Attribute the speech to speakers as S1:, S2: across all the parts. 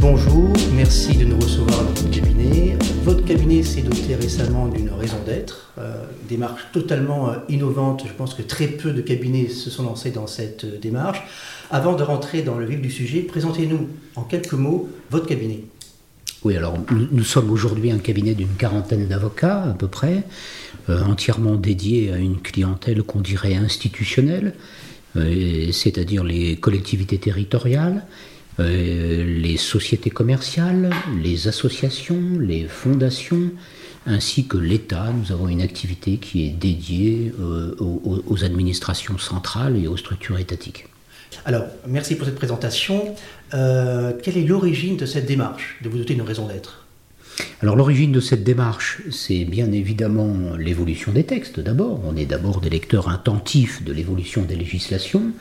S1: Bonjour, merci de nous recevoir dans votre cabinet. Votre cabinet s'est doté récemment d'une raison d'être, euh, démarche totalement euh, innovante. Je pense que très peu de cabinets se sont lancés dans cette euh, démarche. Avant de rentrer dans le vif du sujet, présentez-nous en quelques mots votre cabinet.
S2: Oui, alors nous, sommes aujourd'hui un cabinet d'une quarantaine d'avocats à peu près, entièrement dédié à une clientèle qu'on dirait institutionnelle, c'est-à-dire les collectivités territoriales, les sociétés commerciales, les associations, les fondations, ainsi que l'État. Nous avons une activité qui est dédiée euh, aux, administrations centrales et aux structures étatiques.
S1: Alors, merci pour cette présentation. Euh, quelle est l'origine de cette démarche, de vous doter d'une raison d'être?
S2: Alors l'origine de cette démarche, c'est bien évidemment l'évolution des textes d'abord. On est d'abord des lecteurs intentifs de l'évolution des législations,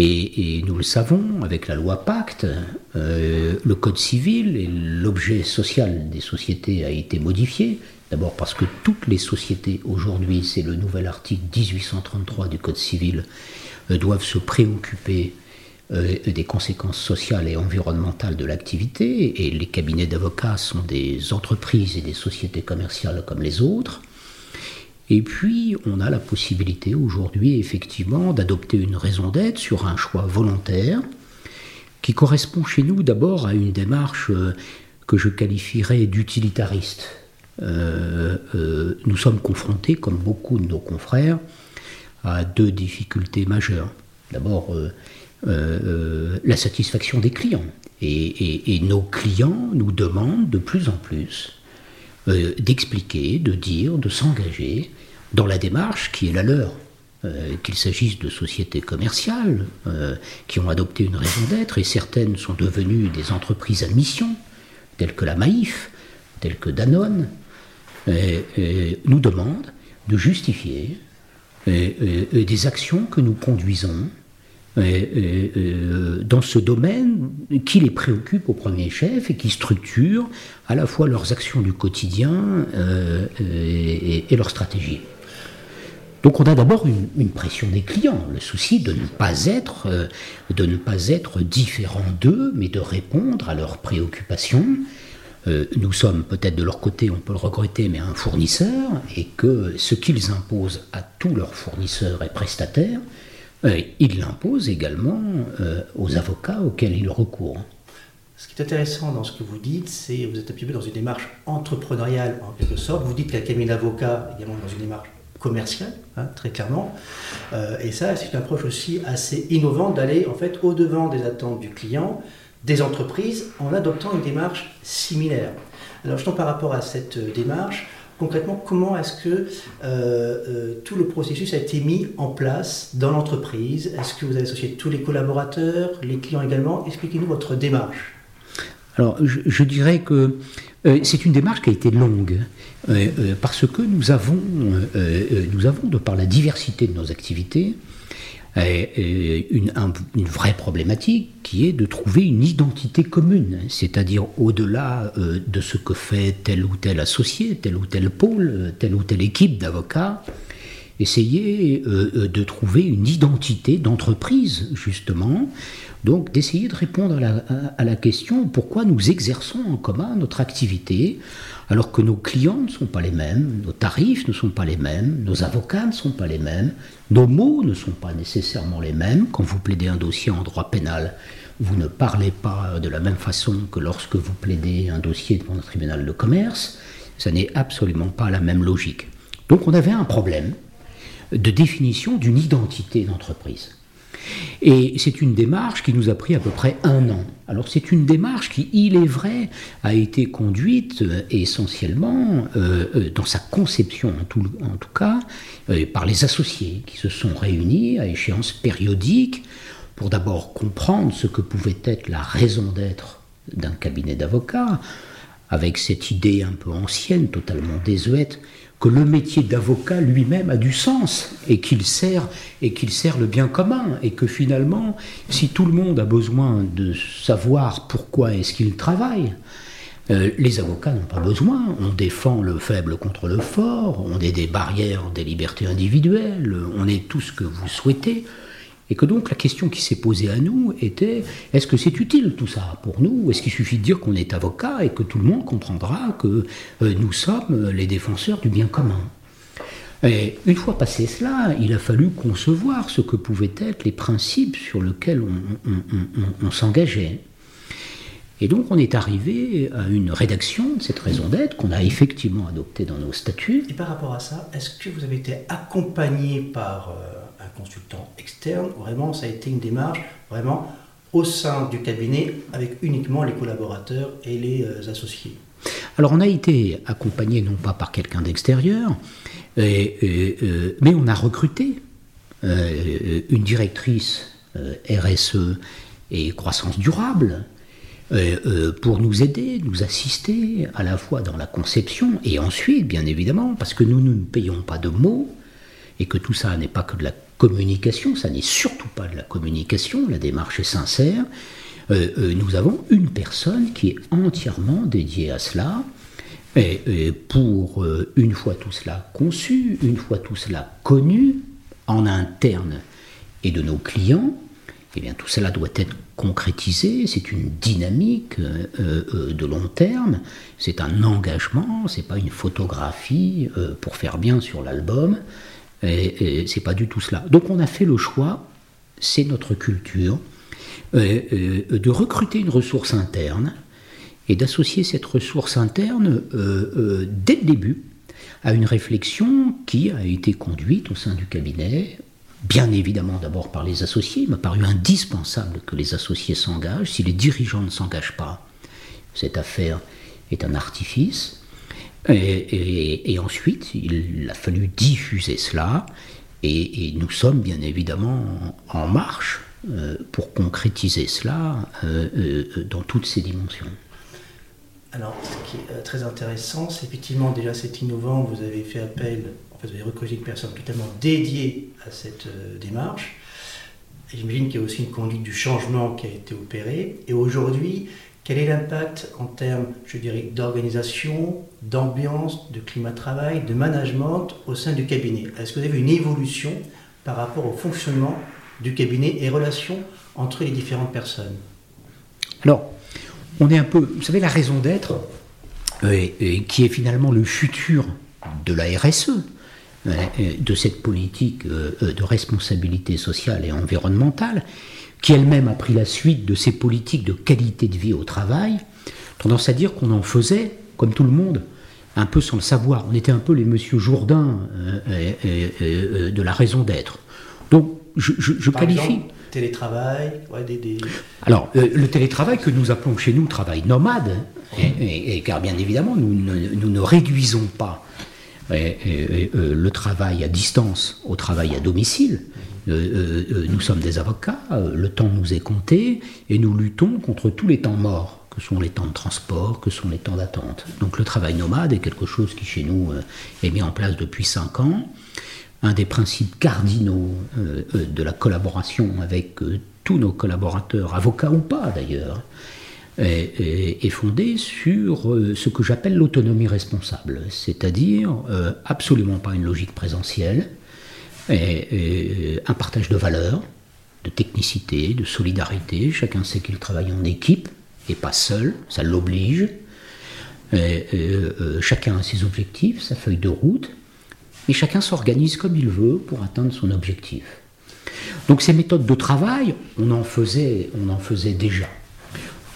S2: et, nous le savons, avec la loi Pacte, euh, le Code civil et l'objet social des sociétés a été modifié. D'abord parce que toutes les sociétés aujourd'hui, c'est le nouvel article 1833 du Code civil, euh, doivent se préoccuper euh, des conséquences sociales et environnementales de l'activité. Et les cabinets d'avocats sont des entreprises et des sociétés commerciales comme les autres. Et puis, on a la possibilité aujourd'hui, effectivement, d'adopter une raison d'être sur un choix volontaire qui correspond chez nous d'abord à une démarche euh, que je qualifierais d'utilitariste. Euh, euh, nous sommes confrontés, comme beaucoup de nos confrères, à deux difficultés majeures. D'abord, la satisfaction des clients. et, nos clients nous demandent de plus en plus d'expliquer, de dire, de s'engager dans la démarche qui est la leur. Euh, qu'il s'agisse de sociétés commerciales euh, qui ont adopté une raison d'être, et certaines sont devenues des entreprises à mission, telles que la Maïf, telles que Danone, nous demandent de justifier des actions que nous conduisons dans ce domaine qui les préoccupe au premier chef et qui structure à la fois leurs actions du quotidien euh, et, et leur stratégie. Donc on a d'abord une, pression des clients, le souci de ne pas être, euh, de ne pas être différent d'eux, mais de répondre à leurs préoccupations. Euh, nous sommes peut-être de leur côté, on peut le regretter, mais un fournisseur, et que ce qu'ils imposent à tous leurs fournisseurs et prestataires, euh, ils l'imposent également aux avocats auxquels ils recourent.
S1: Ce qui est intéressant dans ce que vous dites, c'est que vous êtes un petit peu dans une démarche entrepreneuriale en quelque sorte. Vous dites qu'un cabinet d'avocats également dans une démarche commercial, hein, très clairement. Euh, et ça, c'est une approche aussi assez innovante d'aller en fait au-devant des attentes du client, des entreprises, en adoptant une démarche similaire. Alors, justement, par rapport à cette euh, démarche, concrètement, comment est-ce que euh, tout le processus a été mis en place dans l'entreprise? Est-ce que vous avez associé tous les collaborateurs, les clients également? Expliquez-nous votre démarche.
S2: Alors, je, dirais que c'est une démarche qui a été longue. Euh, euh, parce que nous avons, euh, nous avons, de par la diversité de nos activités, une, vraie problématique qui est de trouver une identité commune, c'est-à-dire au-delà de ce que fait tel ou tel associé, tel ou tel pôle, telle ou telle équipe d'avocats, essayer de trouver une identité d'entreprise, justement, donc d'essayer de répondre à la, la, question pourquoi nous exerçons en commun notre activité alors que nos clients ne sont pas les mêmes, nos tarifs ne sont pas les mêmes, nos avocats ne sont pas les mêmes, nos mots ne sont pas nécessairement les mêmes. Quand vous plaidez un dossier en droit pénal, vous ne parlez pas de la même façon que lorsque vous plaidez un dossier devant un tribunal de commerce. Ça n'est absolument pas la même logique. Donc on avait un problème de définition d'une identité d'entreprise. Et c'est une démarche qui nous a pris à peu près un an. Alors c'est une démarche qui, il est vrai, a été conduite euh, essentiellement, euh, euh, dans sa conception en tout, en tout cas, par les associés qui se sont réunis à échéance périodique pour d'abord comprendre ce que pouvait être la raison d'être d'un cabinet d'avocats, avec cette idée un peu ancienne, totalement désuète, que le métier d'avocat lui-même a du sens et qu'il sert et qu'il sert le bien commun et que finalement si tout le monde a besoin de savoir pourquoi est-ce qu'il travaille euh, les avocats n'ont pas besoin, on défend le faible contre le fort, on est des barrières des libertés individuelles, on est tout ce que vous souhaitez. Et que donc la question qui s'est posée à nous était est-ce que c'est utile tout ça pour nous? Est-ce qu'il suffit de dire qu'on est avocat et que tout le monde comprendra que euh, nous sommes les défenseurs du bien commun? Et une fois passé cela, il a fallu concevoir ce que pouvaient être les principes sur lesquels on, s'engageait. Et donc on est arrivé à une rédaction de cette raison d'être qu'on a effectivement adoptée dans nos statuts.
S1: Et par rapport à ça, est-ce que vous avez été accompagné par euh, consultant externe Vraiment, ça a été une démarche vraiment au sein du cabinet avec uniquement les collaborateurs et les euh, associés.
S2: Alors on a été accompagné non pas par quelqu'un d'extérieur, euh, mais on a recruté euh, une directrice RSE et croissance durable pour nous aider, nous assister à la fois dans la conception et ensuite, bien évidemment, parce que nous, nous ne payons pas de mots et que tout ça n'est pas que de la communication, ça n'est surtout pas de la communication, la démarche est sincère. nous avons une personne qui est entièrement dédiée à cela, et, pour, euh, une fois tout cela conçu, une fois tout cela connu, en interne et de nos clients, eh bien, tout cela doit être concrétisé, c'est une dynamique euh, euh, de long terme, c'est un engagement, c'est pas une photographie pour faire bien sur l'album, et, c'est pas du tout cela. Donc on a fait le choix, c'est notre culture, de recruter une ressource interne et d'associer cette ressource interne euh, euh, dès le début à une réflexion qui a été conduite au sein du cabinet, bien évidemment d'abord par les associés. Il m'a paru indispensable que les associés s'engagent. Si les dirigeants ne s'engagent pas, cette affaire est un artifice. Et, ensuite, il a fallu diffuser cela. Et, nous sommes bien évidemment en, marche euh, pour concrétiser cela dans toutes ses dimensions.
S1: Alors, ce qui est euh, très intéressant, c'est effectivement déjà c'est innovant, vous avez fait appel, en fait vous avez reconnu une personne totalement dédiée à cette euh, démarche. J'imagine qu'il y a aussi une conduite du changement qui a été opérée. Et aujourd'hui, quel est l'impact en termes, je dirais, d'organisation, d'ambiance, de climat de travail, de management au sein du cabinet? Est-ce que vous avez une évolution par rapport au fonctionnement du cabinet et relations entre les différentes personnes?
S2: Alors, on est un peu, vous savez, la raison d'être, euh, qui est finalement le futur de la RSE, euh, de cette politique euh, de responsabilité sociale et environnementale, qui elle-même a pris la suite de ces politiques de qualité de vie au travail, tendance à dire qu'on en faisait, comme tout le monde, un peu sans le savoir. On était un peu les monsieur Jourdain de la raison d'être. Donc, je, qualifie
S1: télétravail
S2: Alors, euh, le télétravail que nous appelons chez nous travail nomade, et, car bien évidemment, nous ne, réduisons pas euh, le travail à distance au travail à domicile. Euh, nous sommes des avocats, le temps nous est compté, et nous luttons contre tous les temps morts, que sont les temps de transport, que sont les temps d'attente. Donc le travail nomade est quelque chose qui chez nous est mis en place depuis cinq ans un des principes cardinaux euh, euh, de la collaboration avec euh, tous nos collaborateurs, avocats ou pas d'ailleurs, est, fondé sur ce que j'appelle l'autonomie responsable, c'est-à-dire absolument pas une logique présentielle, et, un partage de valeurs, de technicité, de solidarité, chacun sait qu'il travaille en équipe et pas seul, ça l'oblige, chacun a ses objectifs, sa feuille de route, et chacun s'organise comme il veut pour atteindre son objectif. Donc ces méthodes de travail, on en faisait, on en faisait déjà.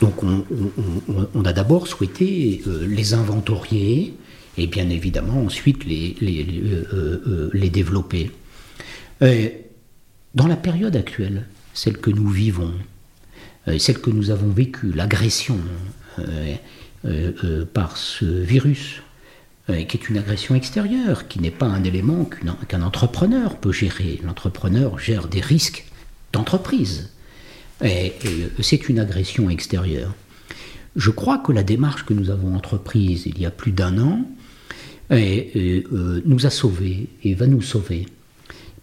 S2: Donc on, a d'abord souhaité euh, les inventorier et bien évidemment ensuite les, euh, euh, développer. dans la période actuelle, celle que nous vivons, celle que nous avons vécue, l'agression par ce virus, qui est une agression extérieure, qui n'est pas un élément qu'un entrepreneur peut gérer. L'entrepreneur gère des risques d'entreprise. Et, euh, c'est une agression extérieure. Je crois que la démarche que nous avons entreprise il y a plus d'un an euh, nous a sauvés et va nous sauver.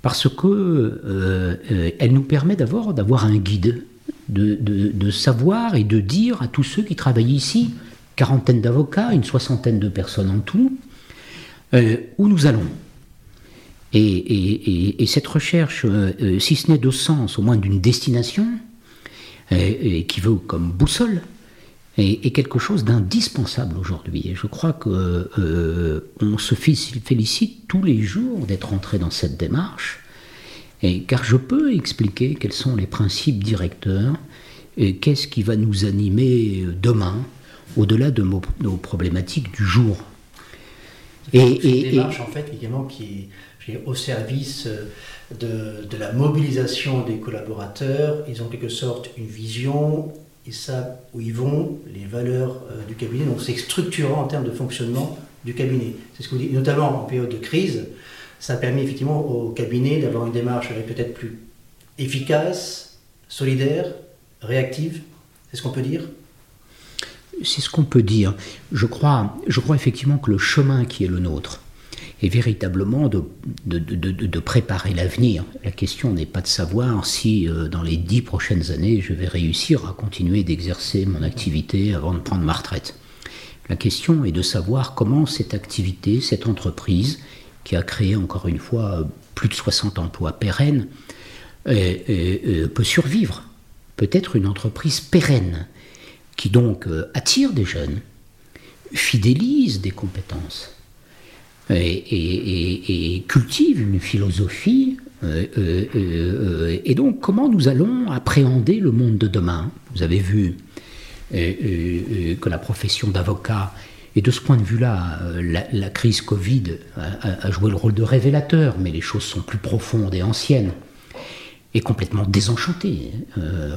S2: Parce que elle nous permet d'abord d'avoir un guide, de, de, savoir et de dire à tous ceux qui travaillent ici, quarantaine d'avocats, une soixantaine de personnes en tout, euh, où nous allons. Et, cette recherche, si ce n'est de sens, au moins d'une destination, qui veut comme boussole, est, quelque chose d'indispensable aujourd'hui. Et je crois qu'on se félicite tous les jours d'être entré dans cette démarche, et, car je peux expliquer quels sont les principes directeurs, et qu'est-ce qui va nous animer demain, au-delà de nos, problématiques du jour.
S1: Et, et, une démarche, en fait, également, qui est au service de, de, la mobilisation des collaborateurs. Ils ont en quelque sorte une vision, ils savent où ils vont, les valeurs euh, du cabinet. Donc c'est structurant en termes de fonctionnement du cabinet. C'est ce que vous dites, notamment en période de crise. Ça a permis effectivement au cabinet d'avoir une démarche peut-être plus efficace, solidaire, réactive. C'est ce qu'on peut dire?
S2: C'est ce qu'on peut dire. Je crois, je crois effectivement que le chemin qui est le nôtre est véritablement de, préparer l'avenir. La question n'est pas de savoir si euh, dans les dix prochaines années je vais réussir à continuer d'exercer mon activité avant de prendre ma retraite. La question est de savoir comment cette activité, cette entreprise, qui a créé encore une fois plus de 60 emplois pérennes, euh, euh, peut survivre. Peut-être une entreprise pérenne qui donc attire des jeunes, fidélise des compétences et, cultive une philosophie. Euh, euh, et donc, comment nous allons appréhender le monde de demain Vous avez vu que la profession d'avocat, et de ce point de vue-là, la, crise Covid a joué le rôle de révélateur, mais les choses sont plus profondes et anciennes est complètement désenchanté. Euh,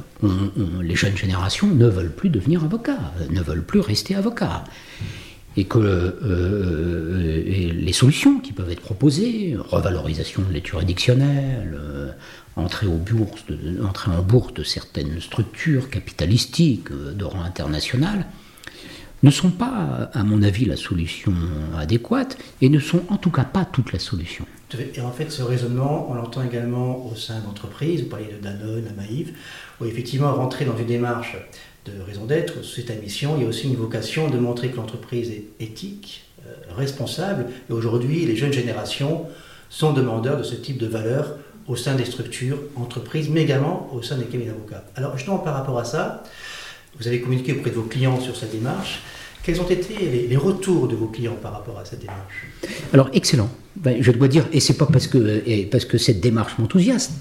S2: les jeunes générations ne veulent plus devenir avocats, ne veulent plus rester avocats. Et que euh, les solutions qui peuvent être proposées, revalorisation de l'aide juridictionnelle, euh, entrée, en bourse de certaines structures capitalistiques de rang international, ne sont pas, à mon avis, la solution adéquate et ne sont en tout cas pas toute la solution.
S1: Et en fait, ce raisonnement, on l'entend également au sein d'entreprises, vous parlez de Danone, Maïf, où effectivement, rentrer dans une démarche de raison d'être, c'est à mission, il y a aussi une vocation de montrer que l'entreprise est éthique, euh, responsable, et aujourd'hui, les jeunes générations sont demandeurs de ce type de valeurs au sein des structures, entreprises, mais également au sein des cabinets d'avocats. Alors, justement, par rapport à ça, vous avez communiqué auprès de vos clients sur cette démarche. Quels ont été les, retours de vos clients par rapport à cette démarche?
S2: Alors, excellent. Ben, je dois dire, et c'est pas parce que, parce que cette démarche m'enthousiasme,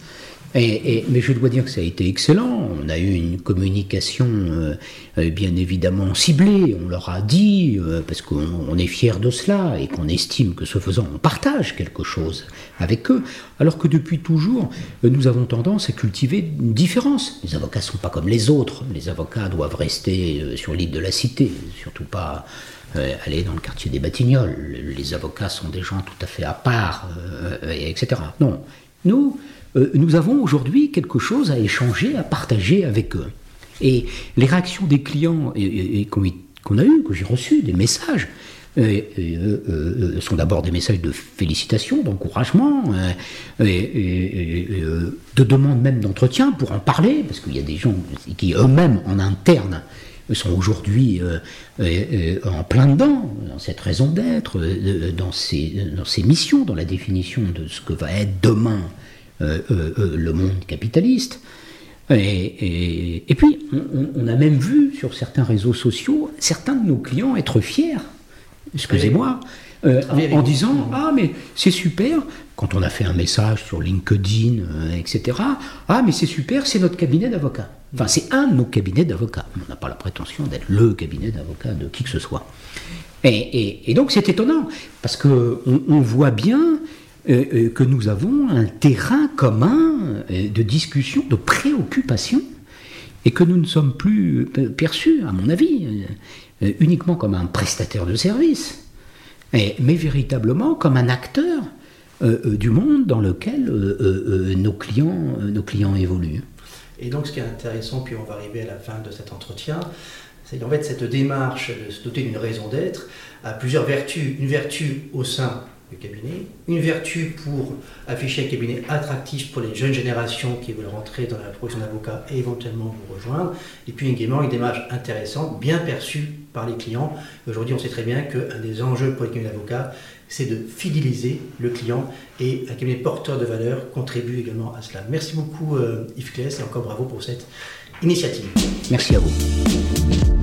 S2: mais je dois dire que ça a été excellent. On a eu une communication euh, euh, bien évidemment ciblée. On leur a dit, euh, parce qu'on est fier de cela et qu'on estime que ce faisant, on partage quelque chose avec eux. Alors que depuis toujours, nous avons tendance à cultiver une différence. Les avocats ne sont pas comme les autres. Les avocats doivent rester sur l'île de la Cité, surtout pas aller dans le quartier des Batignolles. Les avocats sont des gens tout à fait à part, etc. Non, nous, euh, nous avons aujourd'hui quelque chose à échanger, à partager avec eux. Et les réactions des clients qu'on a eues, que j'ai reçues, des messages, euh, euh, sont d'abord des messages de félicitations, d'encouragement, de demande même d'entretien pour en parler, parce qu'il y a des gens qui eux-mêmes en interne sont aujourd'hui en plein dedans, dans cette raison d'être, dans ces, missions, dans la définition de ce que va être demain le monde capitaliste. Et, puis, on, a même vu sur certains réseaux sociaux certains de nos clients être fiers, excusez-moi, en, disant Ah, mais c'est super, quand on a fait un message sur LinkedIn, etc. Ah, mais c'est super, c'est notre cabinet d'avocats. Enfin, c'est un de nos cabinets d'avocats. On n'a pas la prétention d'être le cabinet d'avocats de qui que ce soit. Et, donc, c'est étonnant, parce qu'on on voit bien euh, euh, que nous avons un terrain commun euh, de discussion, de préoccupation, et que nous ne sommes plus perçus, à mon avis, uniquement comme un prestataire de service, mais véritablement comme un acteur du monde dans lequel nos, clients, nos clients évoluent.
S1: Et donc ce qui est intéressant, puis on va arriver à la fin de cet entretien, c'est qu'en fait cette démarche de se doter d'une raison d'être a plusieurs vertus. Une vertu au sein cabinet, une vertu pour afficher un cabinet attractif pour les jeunes générations qui veulent rentrer dans la profession d'avocat et éventuellement vous rejoindre, et puis également une démarche intéressante, bien perçue par les clients. Aujourd'hui, on sait très bien qu'un des enjeux pour les cabinets d'avocats, c'est de fidéliser le client et un cabinet porteur de valeur contribue également à cela. Merci beaucoup euh, Yves Kless et encore bravo pour cette initiative.
S2: Merci à vous.